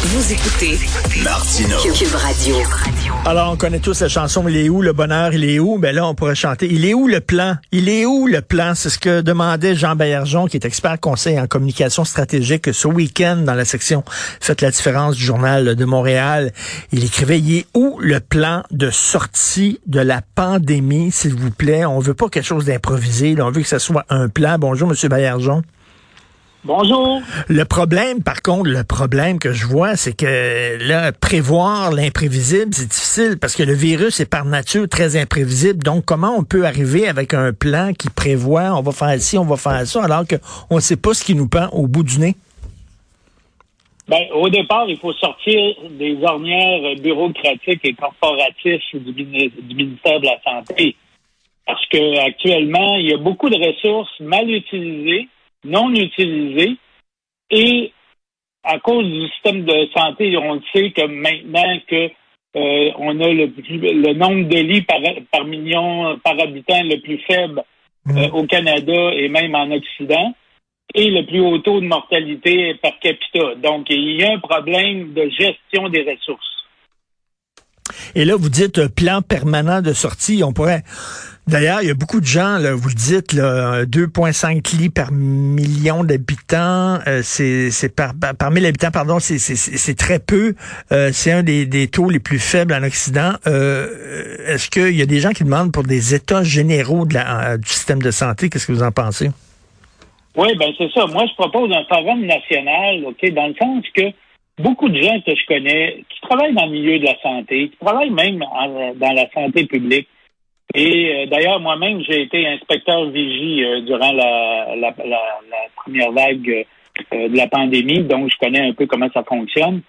Vous écoutez Martineau. Cube Radio. Alors, on connaît tous la chanson Il est où le bonheur, il est où? Ben là, on pourrait chanter Il est où le plan? Il est où le plan? C'est ce que demandait Jean Baillargeon, qui est expert conseil en communication stratégique ce week-end dans la section Faites la différence du journal de Montréal. Il écrivait Il est où le plan de sortie de la pandémie, s'il vous plaît? On veut pas quelque chose d'improvisé, on veut que ce soit un plan. Bonjour, Monsieur Baillargeon. Bonjour. Le problème, par contre, le problème que je vois, c'est que là, prévoir l'imprévisible, c'est difficile parce que le virus est par nature très imprévisible. Donc, comment on peut arriver avec un plan qui prévoit, on va faire ci, on va faire ça, alors qu'on ne sait pas ce qui nous pend au bout du nez? Ben, au départ, il faut sortir des ornières bureaucratiques et corporatifs du, du ministère de la Santé. Parce que actuellement, il y a beaucoup de ressources mal utilisées, non utilisées, et à cause du système de santé, on le sait que maintenant que euh, on a le, plus- le nombre de lits par, par million, par habitant le plus faible euh, au Canada et même en Occident, et le plus haut taux de mortalité par capita. Donc, il y a un problème de gestion des ressources. Et là, vous dites euh, plan permanent de sortie. On pourrait. D'ailleurs, il y a beaucoup de gens, là, vous le dites, là, 2,5 lits par million d'habitants. euh, c'est par, par, mille habitants, pardon, c'est très peu. Euh, c'est un des, des taux les plus faibles en Occident. Euh, Est-ce qu'il y a des gens qui demandent pour des états généraux de la, euh, du système de santé? Qu'est-ce que vous en pensez? Oui, ben c'est ça. Moi, je propose un forum national, OK, dans le sens que beaucoup de gens que je connais qui travaillent dans le milieu de la santé, qui travaillent même dans la santé publique. Et euh, d'ailleurs, moi-même, j'ai été inspecteur vigie euh, durant la, la, la- première vague euh, de la pandémie, donc je connais un peu comment ça fonctionne.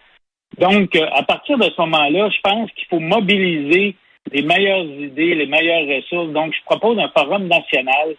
Donc, euh, à partir de ce moment-là, je pense qu'il faut mobiliser les meilleures idées, les meilleures ressources. Donc, je propose un forum national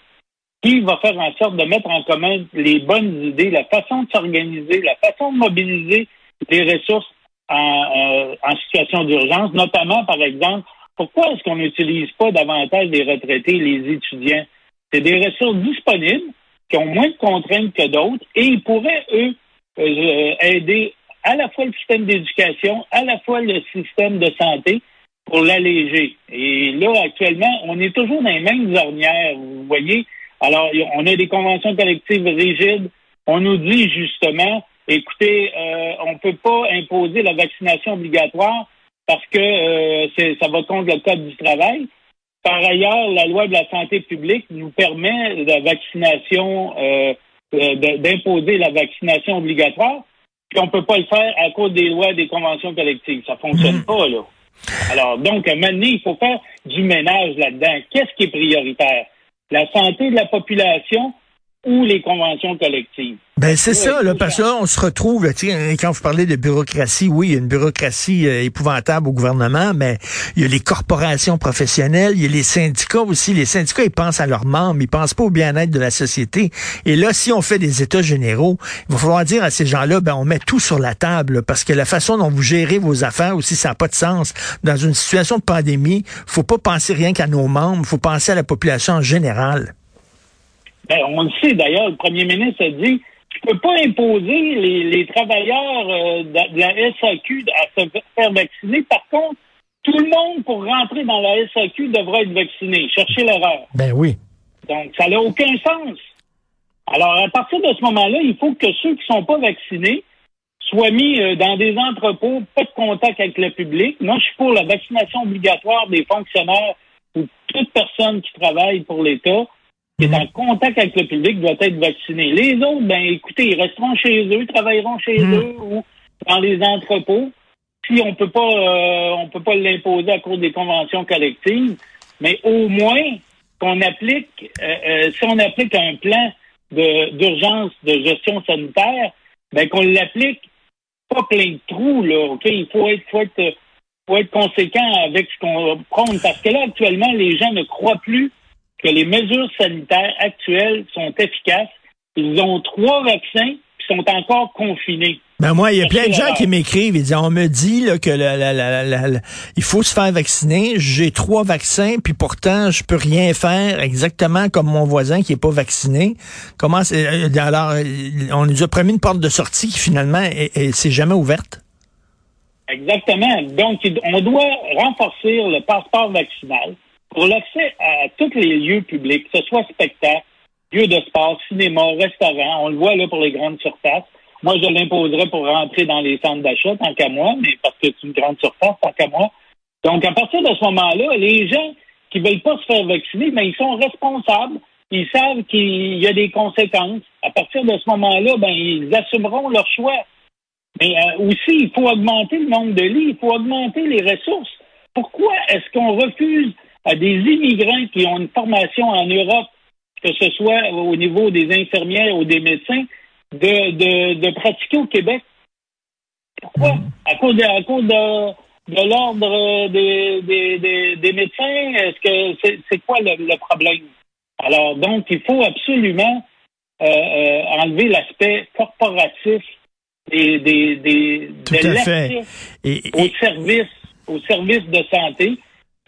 qui va faire en sorte de mettre en commun les bonnes idées, la façon de s'organiser, la façon de mobiliser les ressources en, euh, en situation d'urgence, notamment, par exemple, pourquoi est-ce qu'on n'utilise pas davantage les retraités, les étudiants? C'est des ressources disponibles qui ont moins de contraintes que d'autres et ils pourraient, eux, euh, aider à la fois le système d'éducation, à la fois le système de santé pour l'alléger. Et là, actuellement, on est toujours dans les mêmes ornières, vous voyez? Alors, on a des conventions collectives rigides. On nous dit justement, écoutez, euh, on ne peut pas imposer la vaccination obligatoire parce que euh, c'est- ça va contre le code du travail. Par ailleurs, la loi de la santé publique nous permet la vaccination, euh, euh, de- d'imposer la vaccination obligatoire, puis on peut pas le faire à cause des lois des conventions collectives. Ça fonctionne pas, là. Alors, donc, donné, il faut faire du ménage là-dedans. Qu'est-ce qui est prioritaire? La santé de la population ou les conventions collectives? Ben c'est ça, là, parce que là, on se retrouve, là, sais, quand vous parlez de bureaucratie, oui, il y a une bureaucratie euh, épouvantable au gouvernement, mais il y a les corporations professionnelles, il y a les syndicats aussi. Les syndicats, ils pensent à leurs membres, ils pensent pas au bien-être de la société. Et là, si on fait des états généraux, il va falloir dire à ces gens-là, ben on met tout sur la table, là, parce que la façon dont vous gérez vos affaires aussi, ça n'a pas de sens. Dans une situation de pandémie, faut pas penser rien qu'à nos membres, faut penser à la population en général. Ben, on le sait d'ailleurs, le premier ministre a dit je peux pas imposer les, les travailleurs euh, de, de la SAQ à se faire vacciner. Par contre, tout le monde pour rentrer dans la SAQ devra être vacciné. Cherchez l'erreur. Ben oui. Donc, ça n'a aucun sens. Alors, à partir de ce moment-là, il faut que ceux qui ne sont pas vaccinés soient mis euh, dans des entrepôts, pas de contact avec le public. Moi, je suis pour la vaccination obligatoire des fonctionnaires ou toute personne qui travaille pour l'État qui est en contact avec le public doit être vacciné. Les autres, ben écoutez, ils resteront chez eux, travailleront chez Mhm. eux ou dans les entrepôts. Si on peut pas euh, on peut pas l'imposer à cause des conventions collectives, mais au moins qu'on applique euh, euh, si on applique un plan d'urgence de gestion sanitaire, ben qu'on l'applique pas plein de trous là, OK, il faut être faut être faut être conséquent avec ce qu'on prend parce que là actuellement les gens ne croient plus que les mesures sanitaires actuelles sont efficaces. Ils ont trois vaccins, puis sont encore confinés. Ben moi, il y a plein de gens qui m'écrivent et disent on me dit là, que la, la, la, il faut se faire vacciner. J'ai trois vaccins, puis pourtant je peux rien faire exactement comme mon voisin qui est pas vacciné. Comment c'est euh, alors on nous a promis une porte de sortie qui finalement c'est jamais ouverte. Exactement. Donc on doit renforcer le passeport vaccinal pour l'accès à tous les lieux publics, que ce soit spectacle, lieu de sport, cinéma, restaurant. On le voit là pour les grandes surfaces. Moi, je l'imposerais pour rentrer dans les centres d'achat, tant qu'à moi, mais parce que c'est une grande surface, tant qu'à moi. Donc, à partir de ce moment-là, les gens qui veulent pas se faire vacciner, mais ils sont responsables. Ils savent qu'il y a des conséquences. À partir de ce moment-là, ben, ils assumeront leur choix. Mais euh, aussi, il faut augmenter le nombre de lits, il faut augmenter les ressources. Pourquoi est-ce qu'on refuse à des immigrants qui ont une formation en Europe, que ce soit au niveau des infirmières ou des médecins, de, de, de pratiquer au Québec. Pourquoi? Mm. À cause de, à cause de, de l'ordre des, des, des, médecins? Est-ce que c'est quoi le, problème? Alors, donc, il faut absolument euh, euh, enlever l'aspect corporatif des, des, des Tout de au service, au service de santé.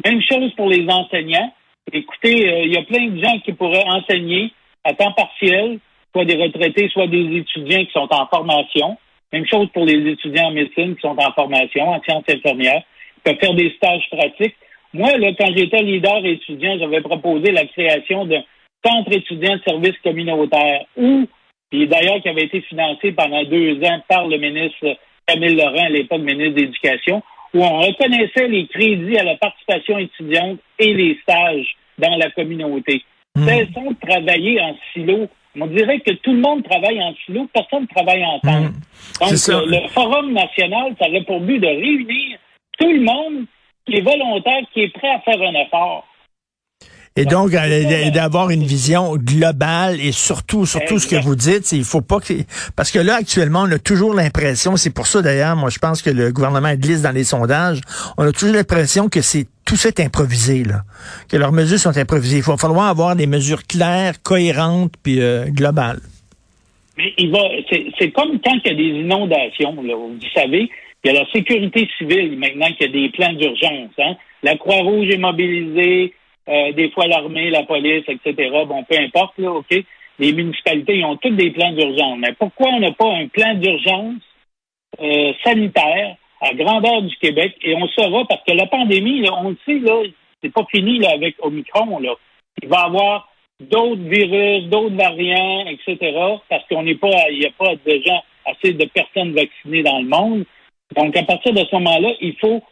Même chose pour les enseignants. Écoutez, euh, il y a plein de gens qui pourraient enseigner à temps partiel, soit des retraités, soit des étudiants qui sont en formation. Même chose pour les étudiants en médecine qui sont en formation, en sciences infirmières, qui peuvent faire des stages pratiques. Moi, là, quand j'étais leader étudiant, j'avais proposé la création d'un centre étudiant de services communautaires où, et d'ailleurs qui avait été financé pendant deux ans par le ministre Camille Laurent, à l'époque ministre d'Éducation, où on reconnaissait les crédits à la participation étudiante et les stages dans la communauté. Mmh. Cessons de travailler en silo on dirait que tout le monde travaille en silo, personne ne travaille en temps. Hmm. Donc, le Forum national, ça aurait pour but de réunir tout le monde qui est volontaire, qui est prêt à faire un effort. Et donc, euh, d'avoir une vision globale et surtout, surtout ce que vous dites, il faut pas que... Parce que là, actuellement, on a toujours l'impression, c'est pour ça d'ailleurs, moi je pense que le gouvernement glisse dans les sondages, on a toujours l'impression que c'est tout ça est improvisé, là. Que leurs mesures sont improvisées. Il va falloir avoir des mesures claires, cohérentes, puis euh, globales. Mais il va, c'est comme quand il y a des inondations, là. Vous savez, il y a la sécurité civile maintenant qu'il y a des plans d'urgence. Hein? La Croix-Rouge est mobilisée, euh, des fois l'armée, la police, etc. Bon, peu importe, là, OK? Les municipalités ils ont toutes des plans d'urgence. Mais pourquoi on n'a pas un plan d'urgence euh, sanitaire à grandeur du Québec? Et on saura, parce que la pandémie, là, on le sait, là, c'est pas fini là, avec Omicron. Là. Il va y avoir d'autres virus, d'autres variants, etc. Parce qu'on n'est pas, il n'y a pas déjà assez de personnes vaccinées dans le monde. Donc, à partir de ce moment-là, il faut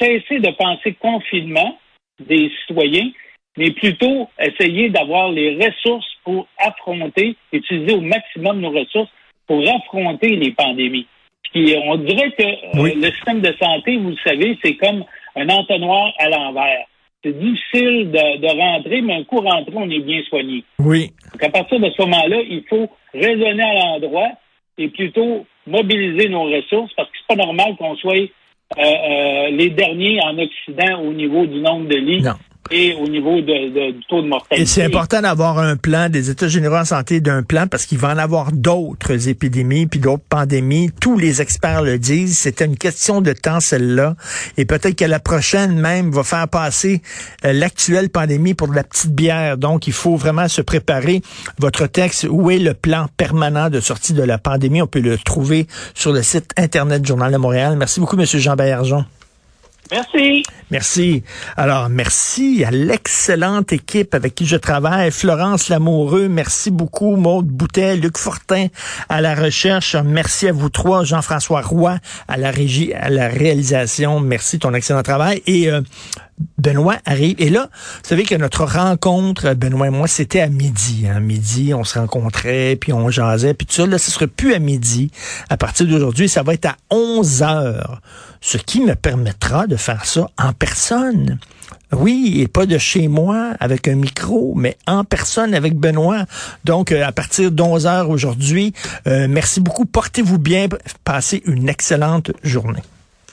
cesser de penser confinement des citoyens, mais plutôt essayer d'avoir les ressources pour affronter, utiliser au maximum nos ressources pour affronter les pandémies. Puis on dirait que euh, le système de santé, vous le savez, c'est comme un entonnoir à l'envers. C'est difficile de, rentrer, mais un coup rentré, on est bien soigné. Oui. Donc à partir de ce moment-là, il faut raisonner à l'endroit et plutôt mobiliser nos ressources parce que c'est pas normal qu'on soit euh, euh, les derniers en Occident au niveau du nombre de lits. Et au niveau de, du taux de mortalité. Et c'est important d'avoir un plan, des États généraux en santé d'un plan, parce qu'il va en avoir d'autres épidémies, puis d'autres pandémies. Tous les experts le disent. C'était une question de temps, celle-là. Et peut-être que la prochaine même va faire passer euh, l'actuelle pandémie pour de la petite bière. Donc, il faut vraiment se préparer. Votre texte, où est le plan permanent de sortie de la pandémie? On peut le trouver sur le site Internet du Journal de Montréal. Merci beaucoup, M. Jean Baillargeon. Merci. Merci. Alors, merci à l'excellente équipe avec qui je travaille. Florence Lamoureux, merci beaucoup. Maude Boutet, Luc Fortin à la recherche. Merci à vous trois. Jean-François Roy à la régie, à la réalisation. Merci ton excellent travail. Et euh, Benoît arrive. Et là, vous savez que notre rencontre, Benoît et moi, c'était à midi. À hein. midi, on se rencontrait, puis on jasait, puis tout ça. Là, ce sera plus à midi. À partir d'aujourd'hui, ça va être à 11 heures. Ce qui me permettra de faire ça en personne. Oui, et pas de chez moi avec un micro, mais en personne avec Benoît. Donc, euh, à partir d'11 heures aujourd'hui, euh, merci beaucoup. Portez-vous bien. Passez une excellente journée.